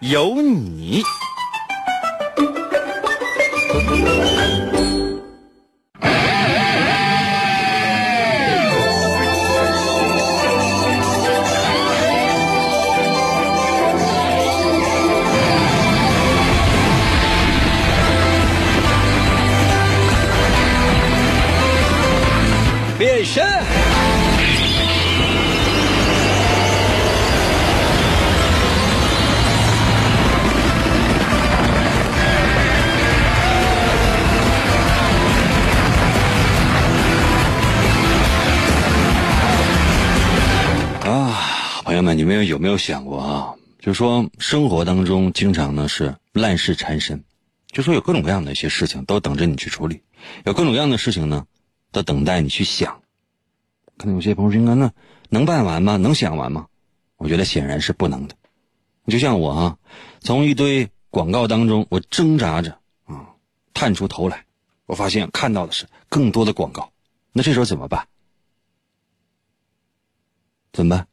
有你。有没有想过啊？就说生活当中经常呢是烂事缠身，就说有各种各样的一些事情都等着你去处理，有各种各样的事情呢都等待你去想。可能有些朋友说：“应该那能办完吗？能想完吗？”我觉得显然是不能的。就像我啊，从一堆广告当中，我挣扎着啊，探出头来，我发现看到的是更多的广告。那这时候怎么办？怎么办？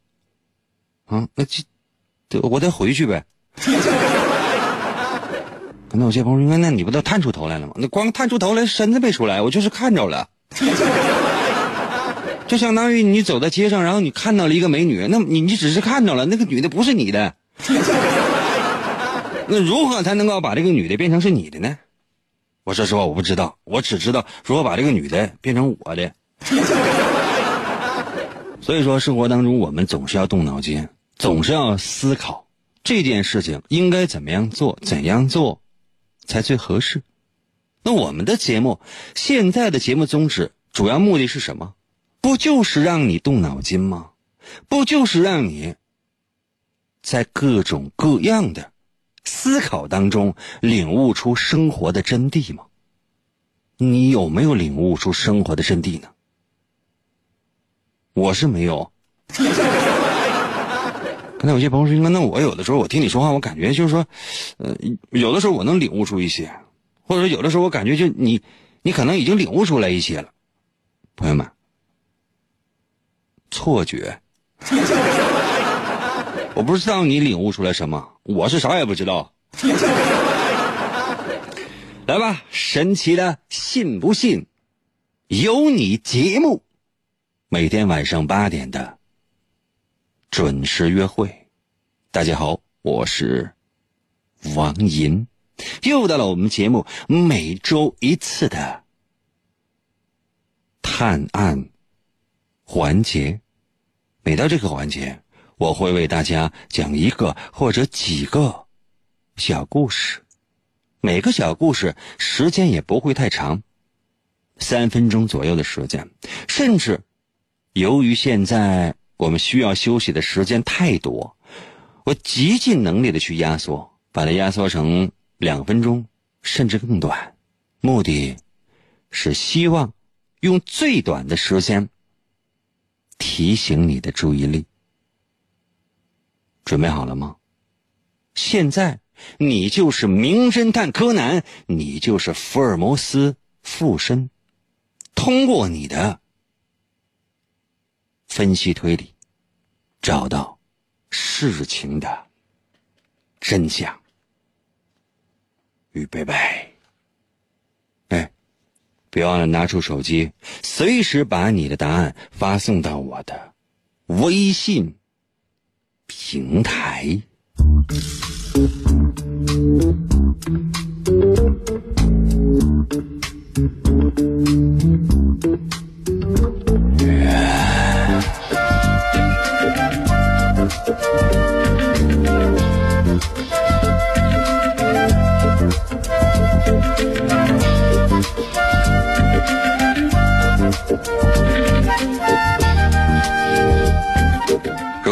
啊，那这，对我得回去呗。可能有些朋友说：“那你不都探出头来了吗？那光探出头来，身子没出来，我就是看着了。”就相当于你走在街上，然后你看到了一个美女，那你你只是看到了那个女的不是你的，那如何才能够把这个女的变成是你的呢？我说实话，我不知道，我只知道如何把这个女的变成我的。所以说，生活当中我们总是要动脑筋，总是要思考这件事情应该怎么样做，怎样做才最合适。那我们的节目现在的节目宗旨主要目的是什么？不就是让你动脑筋吗？不就是让你在各种各样的思考当中领悟出生活的真谛吗？你有没有领悟出生活的真谛呢？我是没有。刚才有些朋友说：“那我有的时候我听你说话，我感觉就是说，呃，有的时候我能领悟出一些，或者说有的时候我感觉就你，你可能已经领悟出来一些了。”朋友们。错觉，我不知道你领悟出来什么，我是啥也不知道。来吧，神奇的信不信由你节目，每天晚上八点的准时约会。大家好，我是王银，又到了我们节目每周一次的探案。环节，每到这个环节，我会为大家讲一个或者几个小故事。每个小故事时间也不会太长，三分钟左右的时间。甚至，由于现在我们需要休息的时间太多，我极尽能力的去压缩，把它压缩成两分钟，甚至更短。目的，是希望用最短的时间。提醒你的注意力，准备好了吗？现在你就是名侦探柯南，你就是福尔摩斯附身，通过你的分析推理，找到事情的真相。预备备，哎。别忘了拿出手机，随时把你的答案发送到我的微信平台。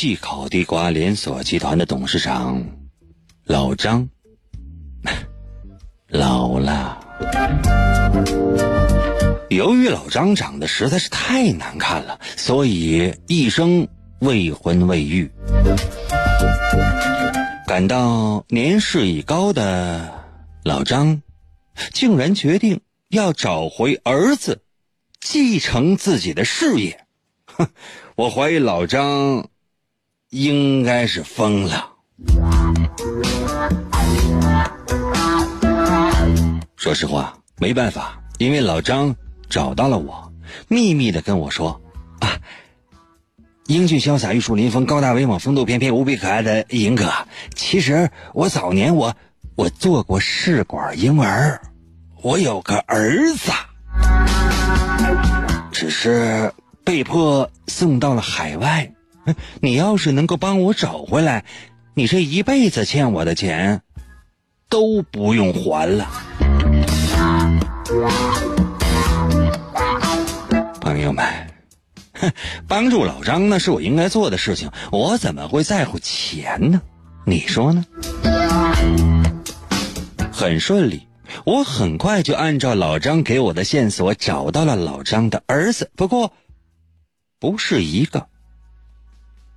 国际烤地瓜连锁集团的董事长老张 老了。由于老张长得实在是太难看了，所以一生未婚未育。感到年事已高的老张，竟然决定要找回儿子，继承自己的事业。哼，我怀疑老张应该是疯了。说实话，没办法，因为老张找到了我，秘密的跟我说：“啊，英俊潇洒、玉树临风、高大威猛、风度翩翩、无比可爱的银哥，其实我早年我我做过试管婴儿，我有个儿子，只是被迫送到了海外。你要是能够帮我找回来，你这一辈子欠我的钱都不用还了。”朋友们，哼，帮助老张那是我应该做的事情，我怎么会在乎钱呢？你说呢？很顺利，我很快就按照老张给我的线索找到了老张的儿子。不过，不是一个，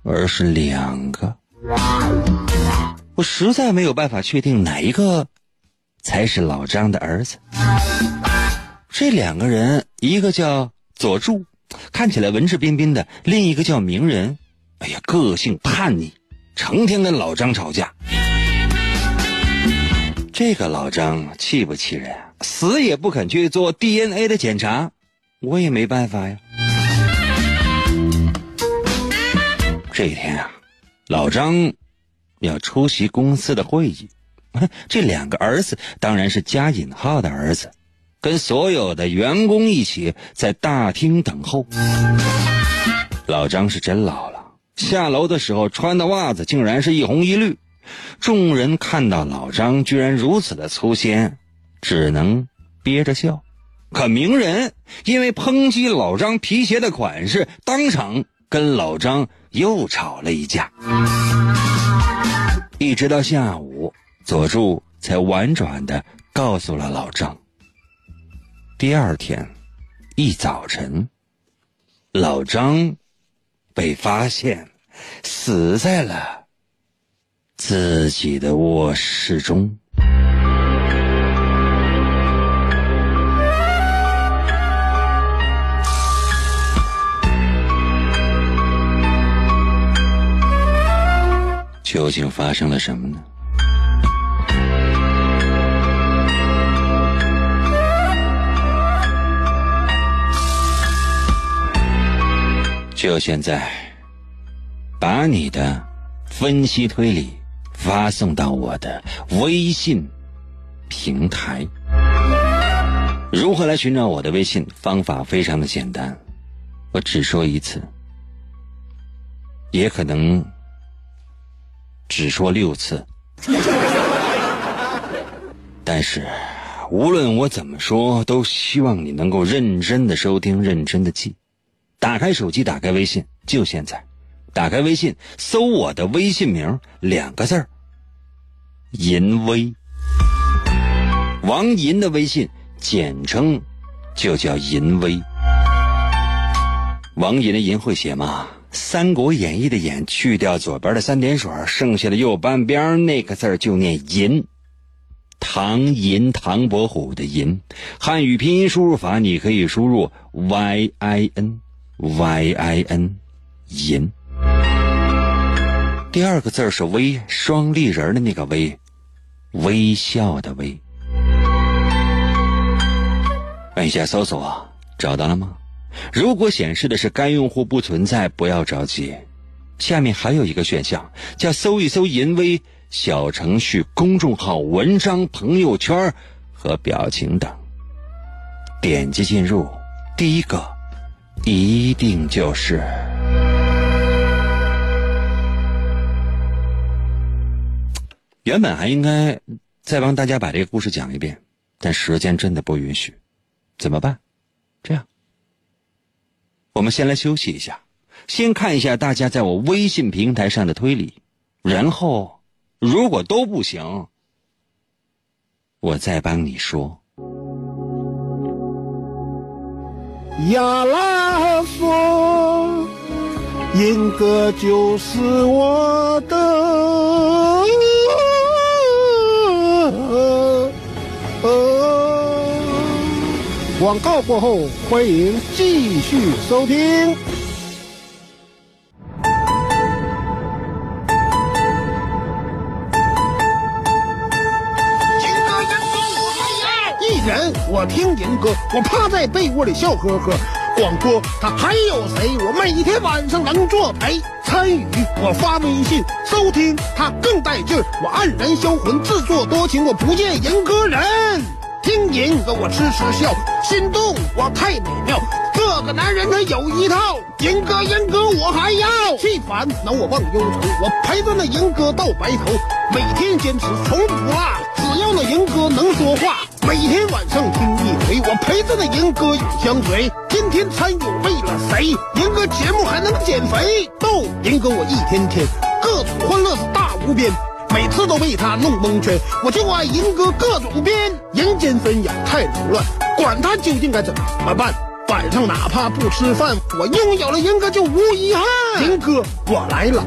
而是两个。我实在没有办法确定哪一个才是老张的儿子。这两个人，一个叫佐助，看起来文质彬彬的；另一个叫鸣人，哎呀，个性叛逆，成天跟老张吵架。这个老张气不气人啊？死也不肯去做 DNA 的检查，我也没办法呀。这一天啊，老张要出席公司的会议，这两个儿子当然是加引号的儿子。跟所有的员工一起在大厅等候。老张是真老了，下楼的时候穿的袜子竟然是一红一绿。众人看到老张居然如此的粗心，只能憋着笑。可鸣人因为抨击老张皮鞋的款式，当场跟老张又吵了一架。一直到下午，佐助才婉转的告诉了老张。第二天一早晨，老张被发现死在了自己的卧室中。究竟发生了什么呢？就现在，把你的分析推理发送到我的微信平台。如何来寻找我的微信？方法非常的简单，我只说一次，也可能只说六次。但是无论我怎么说，都希望你能够认真的收听，认真的记。打开手机，打开微信，就现在，打开微信，搜我的微信名两个字儿，银威，王银的微信，简称就叫银威。王银的银会写吗？《三国演义》的演去掉左边的三点水，剩下的右半边那个字就念银。唐银，唐伯虎的银。汉语拼音输入法，你可以输入 y i n。y i n，银。第二个字是微，双立人的那个微，微笑的微。按下搜索，找到了吗？如果显示的是该用户不存在，不要着急。下面还有一个选项，叫搜一搜淫威，小程序、公众号、文章、朋友圈和表情等。点击进入，第一个一定就是。原本还应该再帮大家把这个故事讲一遍，但时间真的不允许，怎么办？这样，我们先来休息一下，先看一下大家在我微信平台上的推理，然后如果都不行，我再帮你说。呀啦嗦，英哥就是我的。广告过后，欢迎继续收听。一人我听银歌，我趴在被窝里笑呵呵。广播他还有谁？我每天晚上能作陪。参与我发微信收听，他更带劲儿。我黯然销魂，自作多情，我不见银歌人。听银哥我痴痴笑，心动我太美妙。这个男人他有一套，银哥银哥我还要。气烦恼我忘忧愁，我陪着那银哥到白头。每天坚持从不落，只要那银哥能说话。每天晚上听一回，我陪着那银哥永相随。天天参与为了谁？银哥节目还能减肥？逗银哥我一天天各种欢乐是大无边，每次都被他弄蒙圈。我就爱银哥各种编，人间纷扰太扰乱，管他究竟该怎么办。晚上哪怕不吃饭，我拥有了银哥就无遗憾。银哥我来了，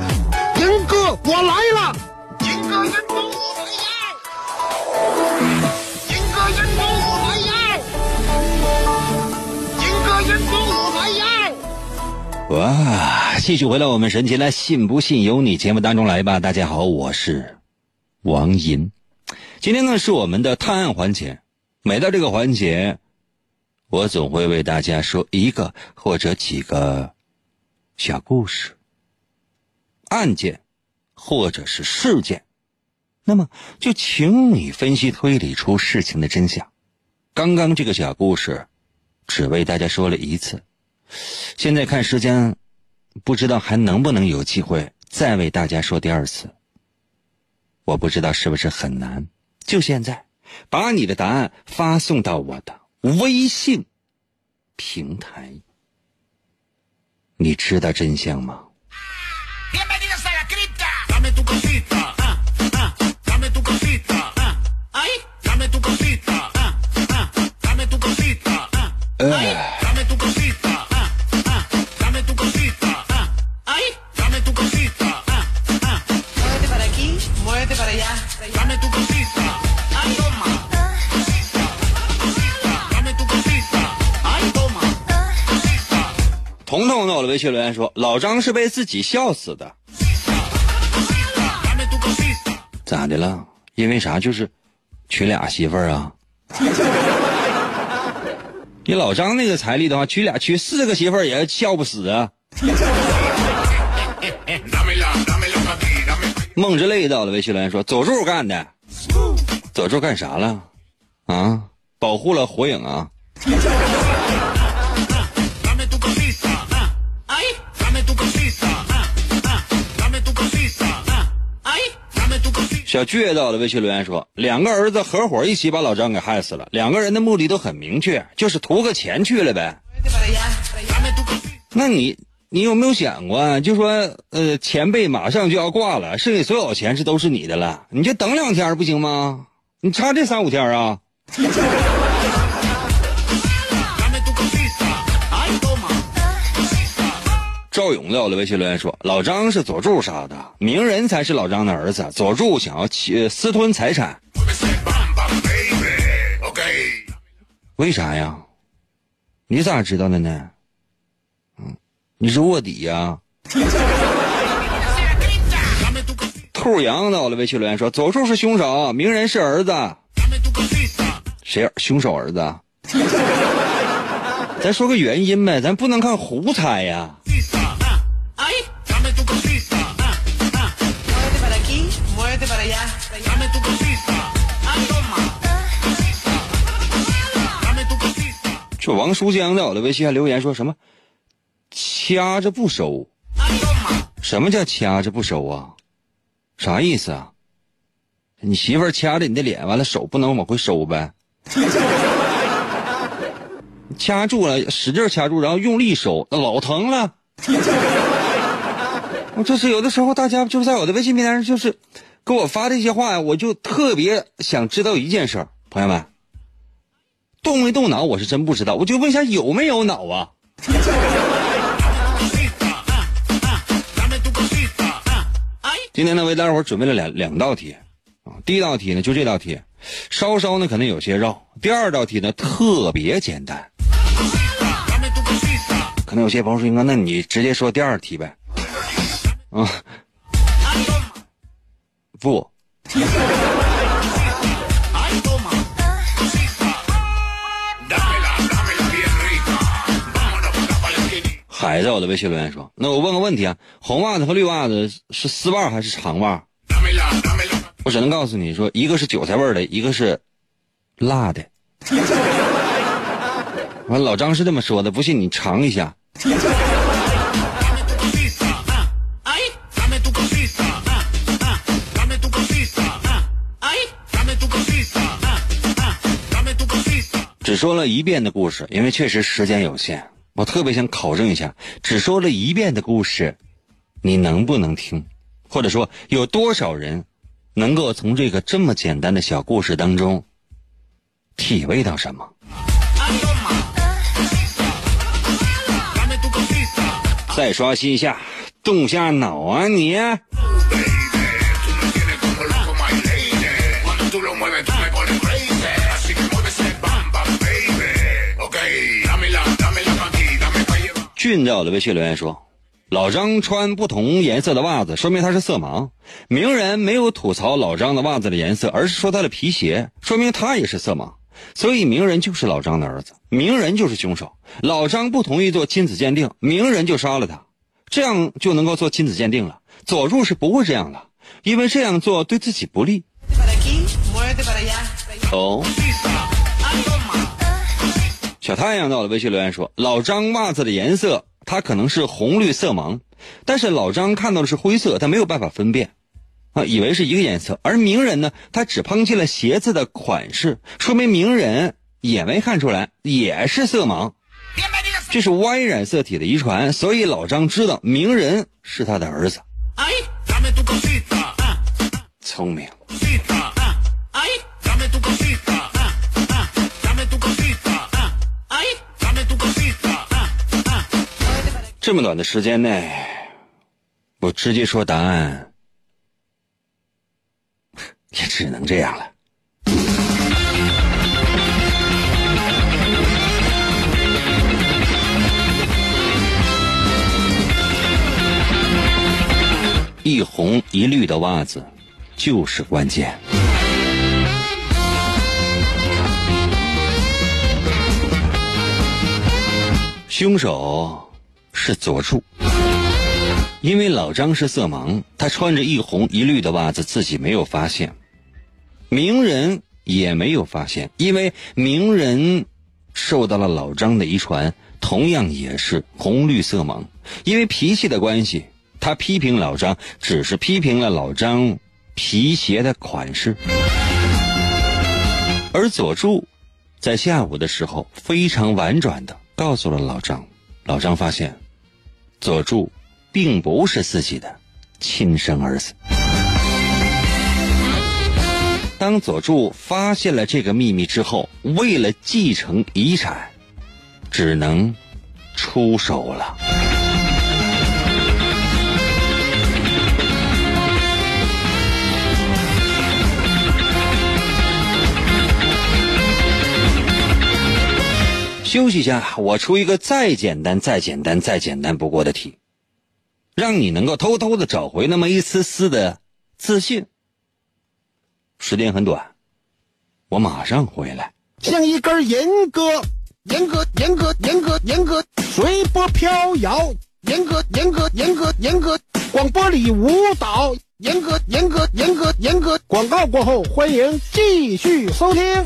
银哥我来了，银哥银哥我来要，银哥银哥我来要，银哥银哥我来要。哇！继续回到我们神奇的“信不信由你”节目当中来吧。大家好，我是王银。今天呢是我们的探案环节，每到这个环节，我总会为大家说一个或者几个小故事、案件或者是事件。那么就请你分析推理出事情的真相。刚刚这个小故事只为大家说了一次。现在看时间，不知道还能不能有机会再为大家说第二次。我不知道是不是很难。就现在，把你的答案发送到我的微信平台。你知道真相吗？Bienvenidos 彤彤到了微信留言说：“老张是被自己笑死的，咋的了？因为啥？就是娶俩媳妇儿啊？你老张那个财力的话，娶俩娶四个媳妇儿也笑不死啊。”梦之泪到了微信留言说：“佐助干的，佐助干啥了？啊，保护了火影啊。”小倔到的微信留言说：“两个儿子合伙一起把老张给害死了，两个人的目的都很明确，就是图个钱去了呗。那你你有没有想过，就说呃前辈马上就要挂了，剩下所有钱是都是你的了，你就等两天不行吗？你差这三五天啊？”赵勇在我的微信留言说：“老张是佐助杀的，鸣人才是老张的儿子。佐助想要欺呃私吞财产，为啥呀？你咋知道的呢？嗯，你是卧底呀、兔羊在我的微信留言说：佐助是凶手，鸣人是儿子。谁凶手儿子？咱说个原因呗，咱不能看胡猜呀。这王书江在我的微信上留言说什么？掐着不收？什么叫掐着不收啊？啥意思啊？你媳妇儿掐着你的脸，完了手不能往回收呗？掐住了，使劲掐住，然后用力收，那老疼了。我这是有的时候，大家就是在我的微信平台上，就是给我发这些话呀，我就特别想知道一件事儿，朋友们，动没动脑我是真不知道，我就问一下有没有脑啊？今天呢，为大伙准备了两两道题啊。第一道题呢，就这道题，稍稍呢可能有些绕；第二道题呢，特别简单。可能有些朋友说：“英哥，那你直接说第二题呗？”啊，不，还在我的微信留言说：“那我问个问题啊，红袜子和绿袜子是丝袜还是长袜？”我只能告诉你说，一个是韭菜味的，一个是辣的。完，老张是这么说的，不信你尝一下。只说了一遍的故事，因为确实时间有限，我特别想考证一下，只说了一遍的故事，你能不能听？或者说，有多少人能够从这个这么简单的小故事当中体味到什么？再刷新一下，动下脑啊你！俊在我的微信留言说：“老张穿不同颜色的袜子，说明他是色盲。名人没有吐槽老张的袜子的颜色，而是说他的皮鞋，说明他也是色盲。所以名人就是老张的儿子，名人就是凶手。老张不同意做亲子鉴定，名人就杀了他，这样就能够做亲子鉴定了。佐助是不会这样的，因为这样做对自己不利。小太阳在我的微信留言说：“老张袜子的颜色，他可能是红绿色盲，但是老张看到的是灰色，他没有办法分辨，啊，以为是一个颜色。而名人呢，他只抨击了鞋子的款式，说明名人也没看出来，也是色盲。这是 Y 染色体的遗传，所以老张知道名人是他的儿子 ah, 聪明。这么短的时间内，我直接说答案，也只能这样了。一红一绿的袜子就是关键。凶手是佐助，因为老张是色盲，他穿着一红一绿的袜子，自己没有发现，鸣人也没有发现，因为鸣人受到了老张的遗传，同样也是红绿色盲，因为脾气的关系，他批评老张只是批评了老张皮鞋的款式，而佐助在下午的时候非常婉转的告诉了老张，老张发现佐助并不是自己的亲生儿子。当佐助发现了这个秘密之后，为了继承遗产，只能出手了。休息一下，我出一个再简单、再简单、再简单不过的题，让你能够偷偷的找回那么一丝丝的自信。时间很短，我马上回来。像一根儿严格、严格、严格、严格、严格随波飘摇，严格、严格、严格、严格广播里舞蹈，严格、严格、严格、严格。广告过后，欢迎继续收听。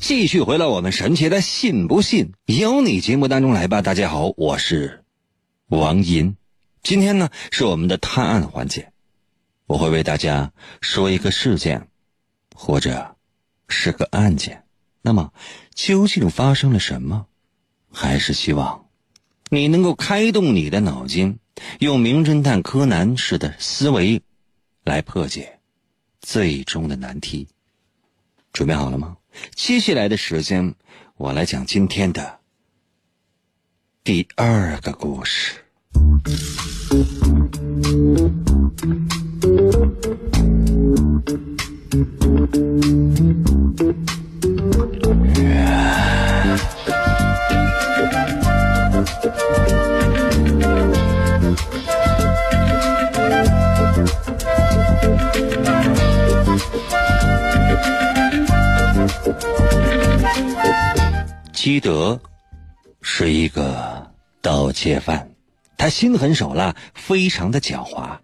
继续回到我们神奇的“信不信由你”节目当中来吧。大家好，我是王银，今天呢是我们的探案环节，我会为大家说一个事件，或者是个案件。那么究竟发生了什么？还是希望你能够开动你的脑筋，用名侦探柯南式的思维来破解最终的难题。准备好了吗？接下来的时间，我来讲今天的第二个故事。基德是一个盗窃犯，他心狠手辣，非常的狡猾，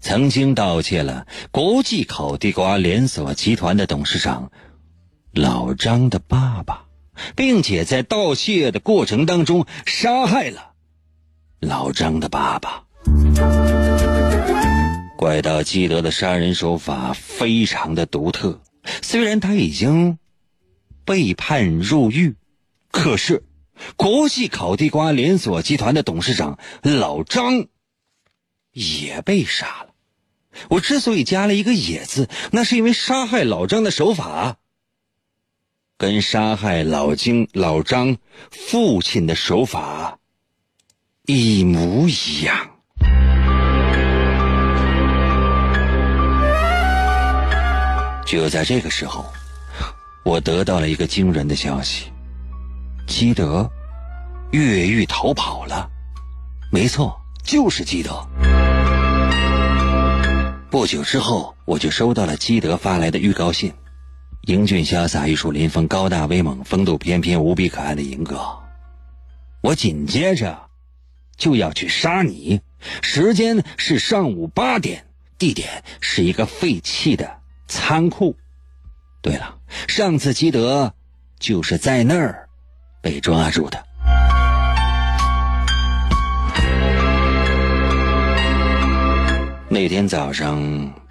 曾经盗窃了国际烤地瓜连锁集团的董事长老张的爸爸，并且在盗窃的过程当中杀害了老张的爸爸。怪盗基德的杀人手法非常的独特，虽然他已经被判入狱。可是，国际烤地瓜连锁集团的董事长老张也被杀了。我之所以加了一个“也”字，那是因为杀害老张的手法跟杀害老金、老张父亲的手法一模一样。就在这个时候，我得到了一个惊人的消息。基德越狱逃跑了，没错，就是基德。不久之后，我就收到了基德发来的预告信：英俊潇洒、玉树临风、高大威猛、风度翩翩、无比可爱的银哥，我紧接着就要去杀你。时间是上午八点，地点是一个废弃的仓库。对了，上次基德就是在那儿。被抓住的。那天早上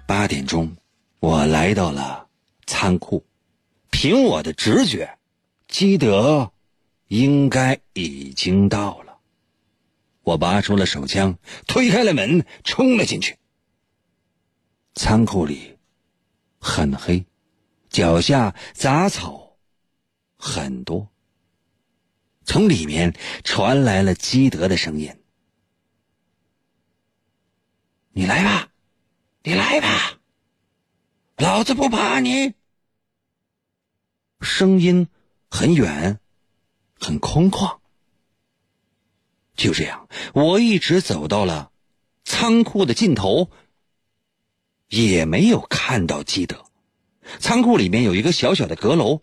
八点钟，我来到了仓库，凭我的直觉，基德应该已经到了。我拔出了手枪，推开了门，冲了进去。仓库里很黑，脚下杂草很多。从里面传来了基德的声音：“你来吧，你来吧，老子不怕你。”声音很远，很空旷。就这样，我一直走到了仓库的尽头，也没有看到基德。仓库里面有一个小小的阁楼，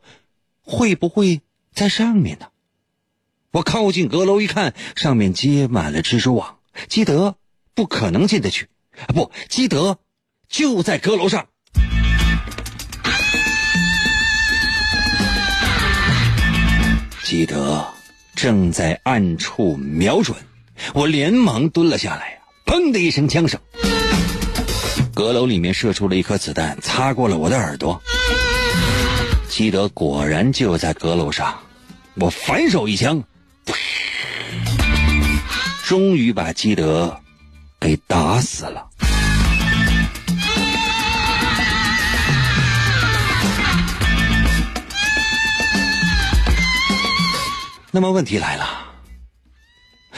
会不会在上面呢？我靠近阁楼一看，上面结满了蜘蛛网，基德不可能进得去啊。不，基德就在阁楼上。基德正在暗处瞄准，我连忙蹲了下来。砰的一声枪声，阁楼里面射出了一颗子弹，擦过了我的耳朵。基德果然就在阁楼上，我反手一枪。终于把基德给打死了。那么问题来了，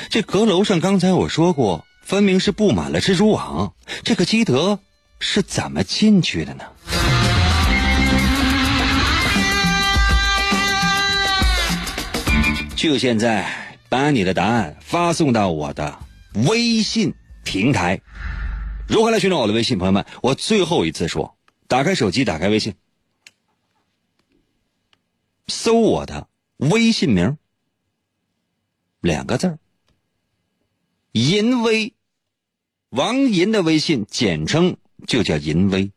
这阁楼上刚才我说过，分明是布满了蜘蛛网，这个基德是怎么进去的呢？就现在，把你的答案发送到我的微信平台。如何来寻找我的微信？朋友们，我最后一次说，打开手机，打开微信，搜我的微信名，两个字儿，淫威，王银的微信，简称就叫淫威。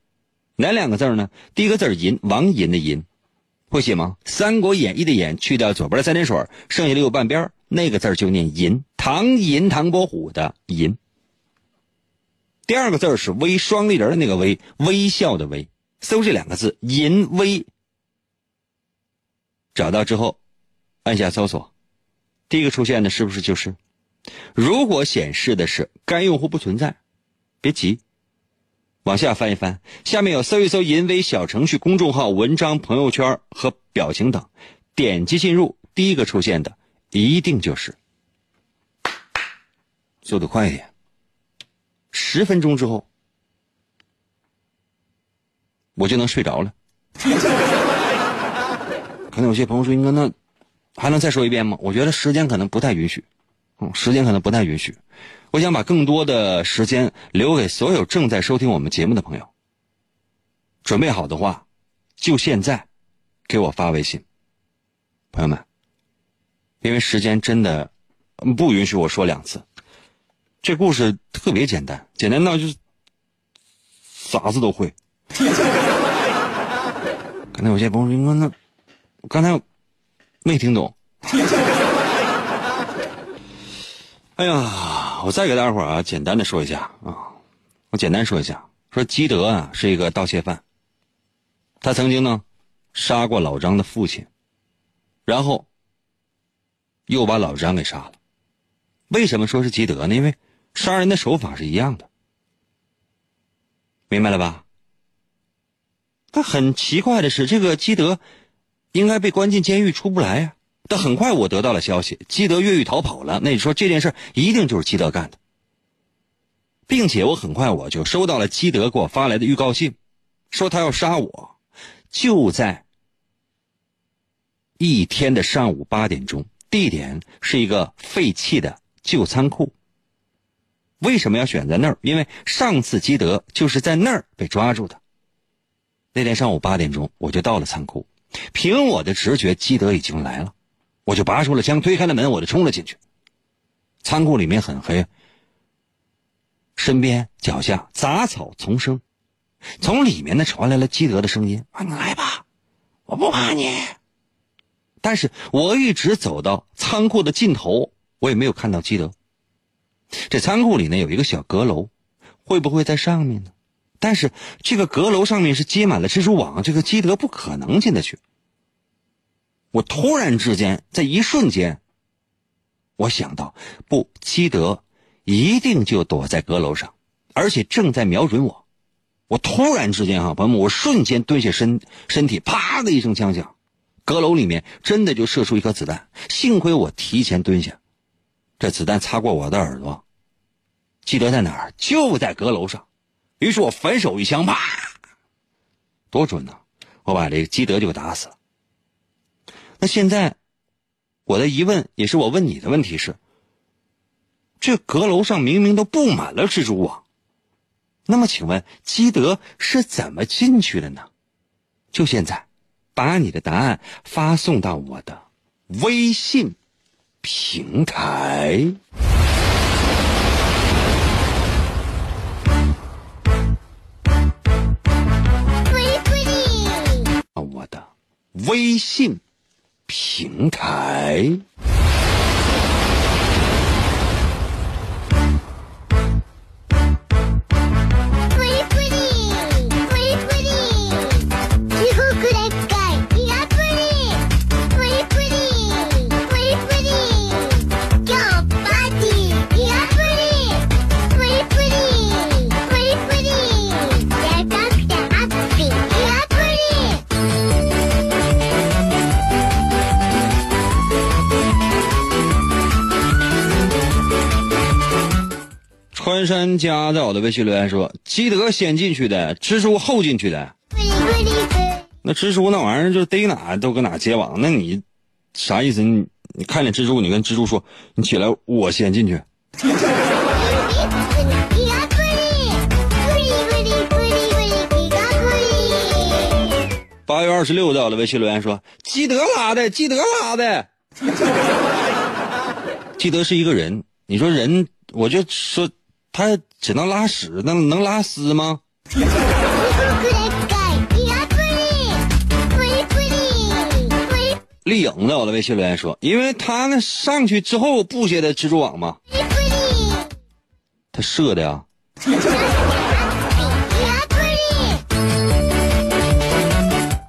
哪两个字呢？第一个字淫，王银的淫。会写吗？《三国演义》的演去掉左边的三点水，剩下的右半边那个字就念银。唐寅，唐伯虎的寅。第二个字是微，双立人的那个微，微笑的微。搜这两个字，淫微。找到之后，按下搜索，第一个出现的是不是就是？如果显示的是该用户不存在，别急。往下翻一翻，下面有搜一搜“淫威”小程序、公众号、文章、朋友圈和表情等，点击进入，第一个出现的一定就是。速度快一点，十分钟之后我就能睡着了。可能有些朋友说：“英哥，那还能再说一遍吗？”我觉得时间可能不太允许，嗯，时间可能不太允许。我想把更多的时间留给所有正在收听我们节目的朋友。准备好的话，就现在给我发微信，朋友们。因为时间真的不允许我说两次。这故事特别简单，简单到就是啥子都会。刚才有些朋友说：“那刚才没听懂。”哎呀！我再给大伙儿啊，简单的说一下啊，我简单说一下，说基德啊是一个盗窃犯，他曾经呢杀过老张的父亲，然后又把老张给杀了。为什么说是基德呢？因为杀人的手法是一样的，明白了吧？但很奇怪的是，这个基德应该被关进监狱出不来呀。但很快我得到了消息，基德越狱逃跑了。那你说这件事一定就是基德干的，并且我很快我就收到了基德给我发来的预告信，说他要杀我，就在一天的上午八点钟，地点是一个废弃的旧仓库。为什么要选在那儿？因为上次基德就是在那儿被抓住的。那天上午八点钟，我就到了仓库，凭我的直觉，基德已经来了。我就拔出了枪，推开了门，我就冲了进去。仓库里面很黑，身边脚下杂草丛生，从里面呢传来了基德的声音：“啊，你来吧，我不怕你。”但是我一直走到仓库的尽头，我也没有看到基德。这仓库里呢有一个小阁楼，会不会在上面呢？但是这个阁楼上面是接满了蜘蛛网，这个基德不可能进得去。我突然之间，在一瞬间，我想到，不，基德一定就躲在阁楼上，而且正在瞄准我。我突然之间，哈，朋友们，我瞬间蹲下身，身体啪的一声枪响，阁楼里面真的就射出一颗子弹。幸亏我提前蹲下，这子弹擦过我的耳朵。基德在哪儿？就在阁楼上。于是我反手一枪，啪，多准呢！我把这个基德就打死了。那现在，我的疑问也是我问你的问题是：这阁楼上明明都布满了蜘蛛网，那么请问基德是怎么进去的呢？就现在，把你的答案发送到我的微信平台。我的微信。平台。山家在我的微信留言说：“基德先进去的，蜘蛛后进去的。那蜘蛛那玩意儿就逮哪都搁哪结网，那你啥意思？你你看见蜘蛛，你跟蜘蛛说：你起来，我先进去。八月二十六到了，微信留言说：基德拉的，基德拉的。基德是一个人，你说人，我就说他只能拉屎，那能拉丝吗？丽颖在我的微信留言说：“因为他那上去之后布下的蜘蛛网嘛，他射的呀。”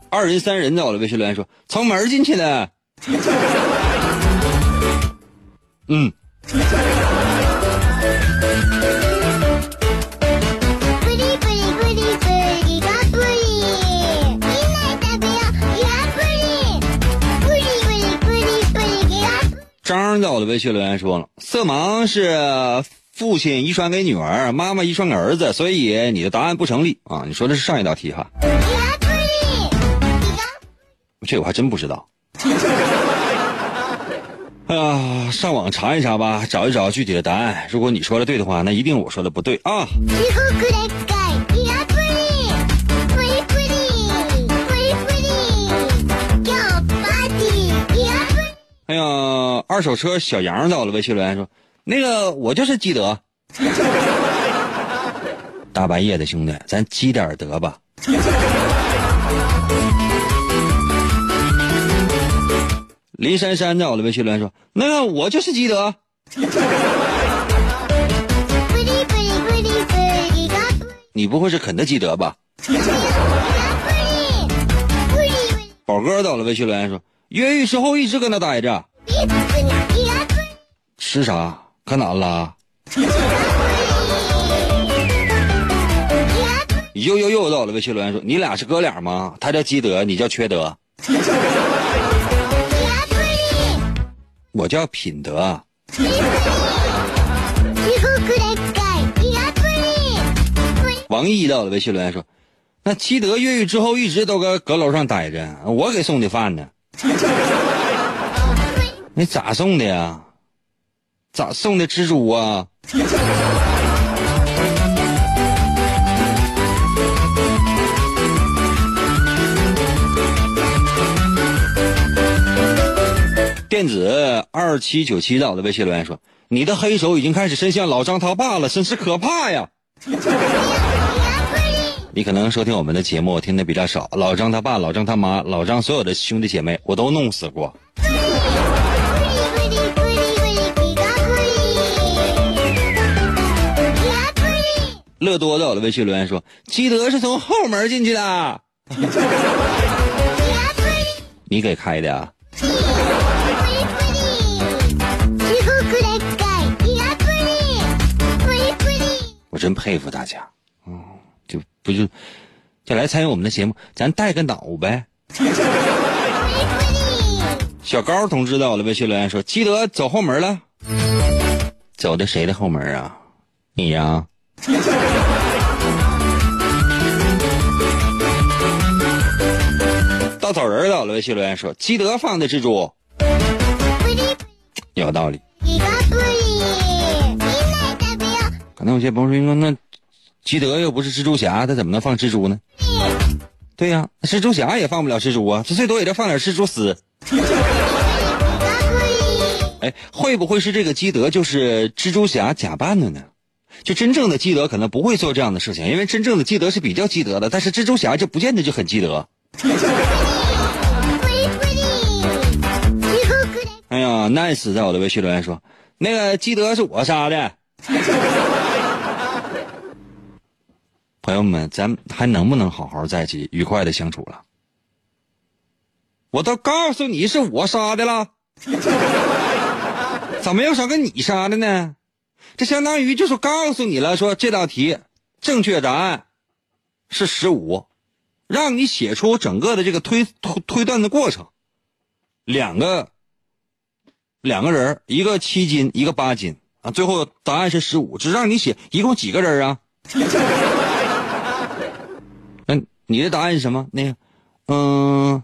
二人三人在我的微信留言说：“从门进去的。”嗯。的微信留言说了：“色盲是父亲遗传给女儿，妈妈遗传给儿子，所以你的答案不成立啊！你说的是上一道题哈。这我还真不知道。哎 呀，上网查一查吧，找一找具体的答案。如果你说的对的话，那一定我说的不对啊。哎呀，二手车小杨到了，微信留言说：“那个我就是积德，大半夜的兄弟，咱积点德吧。”林珊珊在我的微信留言说：“那个我就是积德。”你不会是肯德基德吧？宝哥到了，微信留言说。越狱之后一直搁那待着，吃啥？可难了。又又又到了，微信留言说：“你俩是哥俩吗？他叫积德，你叫缺德。”我叫品德。王毅到了，微信留言说：“那积德越狱之后一直都搁阁楼上待着，我给送的饭呢。”你咋送的呀？咋送的蜘蛛啊？电子二七九七到的微信留言说：“你的黑手已经开始伸向老张他爸了，真是可怕呀！”你可能收听我们的节目听的比较少，老张他爸、老张他妈、老张所有的兄弟姐妹，我都弄死过。乐多在我的微信留言说：“基德是从后门进去的。”你给开的啊？我真佩服大家。就不就，就来参与我们的节目，咱带个脑呗。小高同志在我的微信留言说：“基德走后门了，走的谁的后门啊？你呀？” 稻草人到了微信留言说：“基德放的蜘蛛，有道理。”可能有些朋友说：“那。”基德又不是蜘蛛侠，他怎么能放蜘蛛呢？对呀，蜘蛛侠也放不了蜘蛛啊，他最多也就放点蜘蛛丝。哎，会不会是这个基德就是蜘蛛侠假扮的呢？就真正的基德可能不会做这样的事情，因为真正的基德是比较基德的，但是蜘蛛侠就不见得就很基德。哎呀，nice，在我的微信留言说，那个基德是我杀的。朋友们，咱还能不能好好在一起愉快的相处了？我都告诉你是我杀的了，怎么又说跟你杀的呢？这相当于就是告诉你了，说这道题正确答案是十五，让你写出整个的这个推推推断的过程。两个两个人，一个七斤，一个八斤，啊，最后答案是十五，只让你写一共几个人啊？那你的答案是什么？那个，嗯，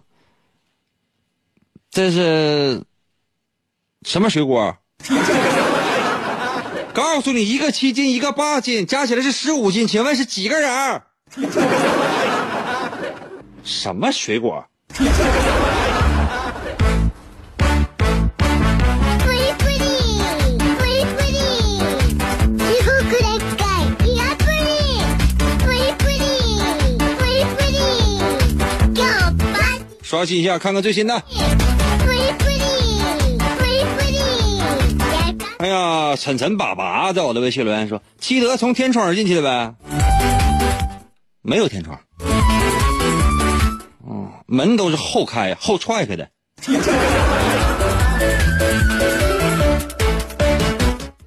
这是什么水果？告诉你，一个七斤，一个八斤，加起来是十五斤，请问是几个人儿？什么水果？プリプリプリプリ至福でっかいイヤプリプリプリプリプリ今日パーテ刷新一下，看看最新的。 哎呀，晨晨粑粑在我的微信留言说，基德从天窗进去的呗？没有天窗，哦，门都是后开后踹开的。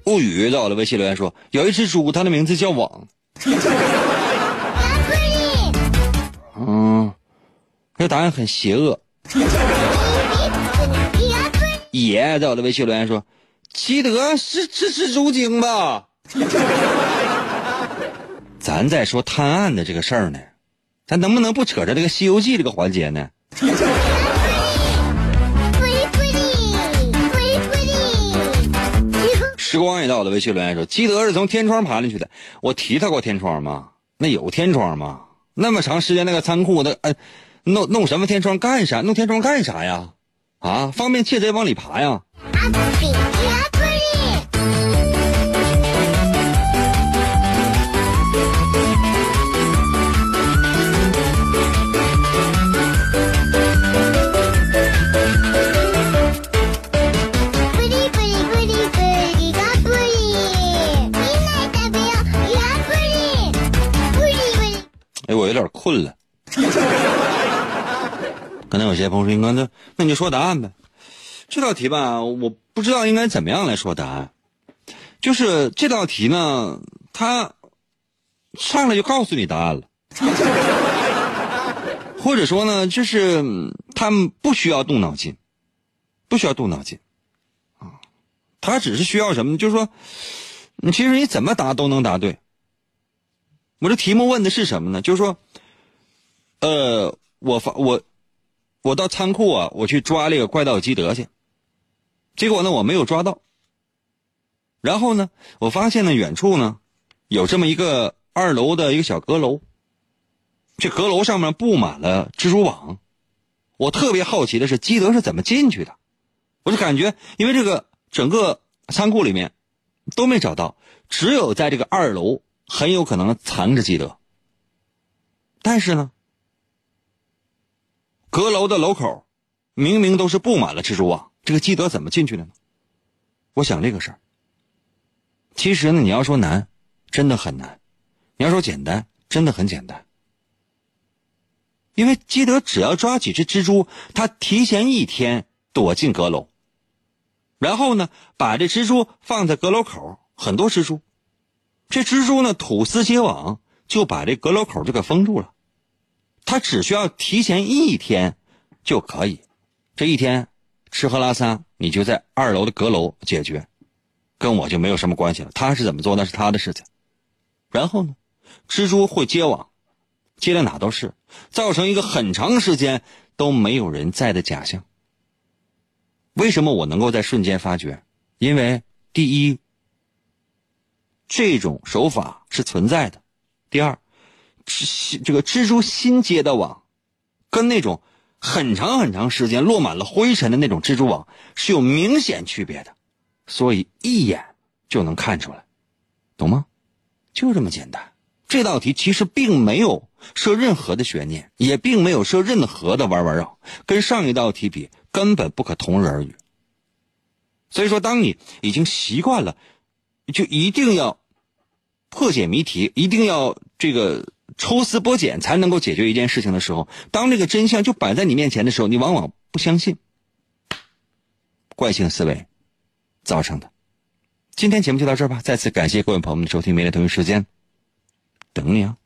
物语在我的微信留言说，有一只猪，它的名字叫网。イヤプリ嗯，这答案很邪恶。イヤプリ野在我的微信留言说， 基德是是蜘蛛精吧？咱在说探案的这个事儿呢，咱能不能不扯着这个《西游记》这个环节呢？プリプリプリプリ至福时光也到我的微信留言说，基德是从天窗爬进去的。我提他过天窗吗？那有天窗吗？那么长时间那个仓库，那呃，弄弄什么天窗干啥？弄天窗干啥呀？啊，方便窃贼往里爬呀？ア 点困了。可能有些朋友说：“应该那那你就说答案呗。”这道题吧，我不知道应该怎么样来说答案。就是这道题呢，它上来就告诉你答案了，或者说呢，就是嗯他们不需要动脑筋，不需要动脑筋啊，他只是需要什么呢？就是说，你其实你怎么答都能答对。我这题目问的是什么呢？就是说，呃，我发我我到仓库啊，我去抓这个怪盗基德去，结果呢我没有抓到。然后呢，我发现呢远处呢有这么一个二楼的一个小阁楼，这阁楼上面布满了蜘蛛网。我特别好奇的是基德是怎么进去的，我就感觉因为这个整个仓库里面都没找到，只有在这个二楼很有可能藏着基德。但是呢，阁楼的楼口明明都是布满了蜘蛛网，这个基德怎么进去的呢？我想这个事儿。其实呢，你要说难，真的很难；你要说简单，真的很简单。因为基德只要抓几只蜘蛛，他提前一天躲进阁楼，然后呢，把这蜘蛛放在阁楼口，很多蜘蛛，这蜘蛛呢吐丝结网，就把这阁楼口就给封住了。他只需要提前一天就可以，这一天吃喝拉撒你就在二楼的阁楼解决，跟我就没有什么关系了。他是怎么做那是他的事情。然后呢，蜘蛛会结网，接到哪都是，造成一个很长时间都没有人在的假象。为什么我能够在瞬间发觉？因为第一，这种手法是存在的；第二，这个蜘蛛新结的网，跟那种很长很长时间落满了灰尘的那种蜘蛛网是有明显区别的，所以一眼就能看出来，懂吗？就这么简单。这道题其实并没有设任何的悬念，也并没有设任何的弯弯绕，跟上一道题比根本不可同日而语。所以说，当你已经习惯了，就一定要破解谜题，一定要这个抽丝剥茧才能够解决一件事情的时候，当这个真相就摆在你面前的时候，你往往不相信。惯性思维造成的。今天节目就到这儿吧，再次感谢各位朋友们的收听，明天同一时间等你啊。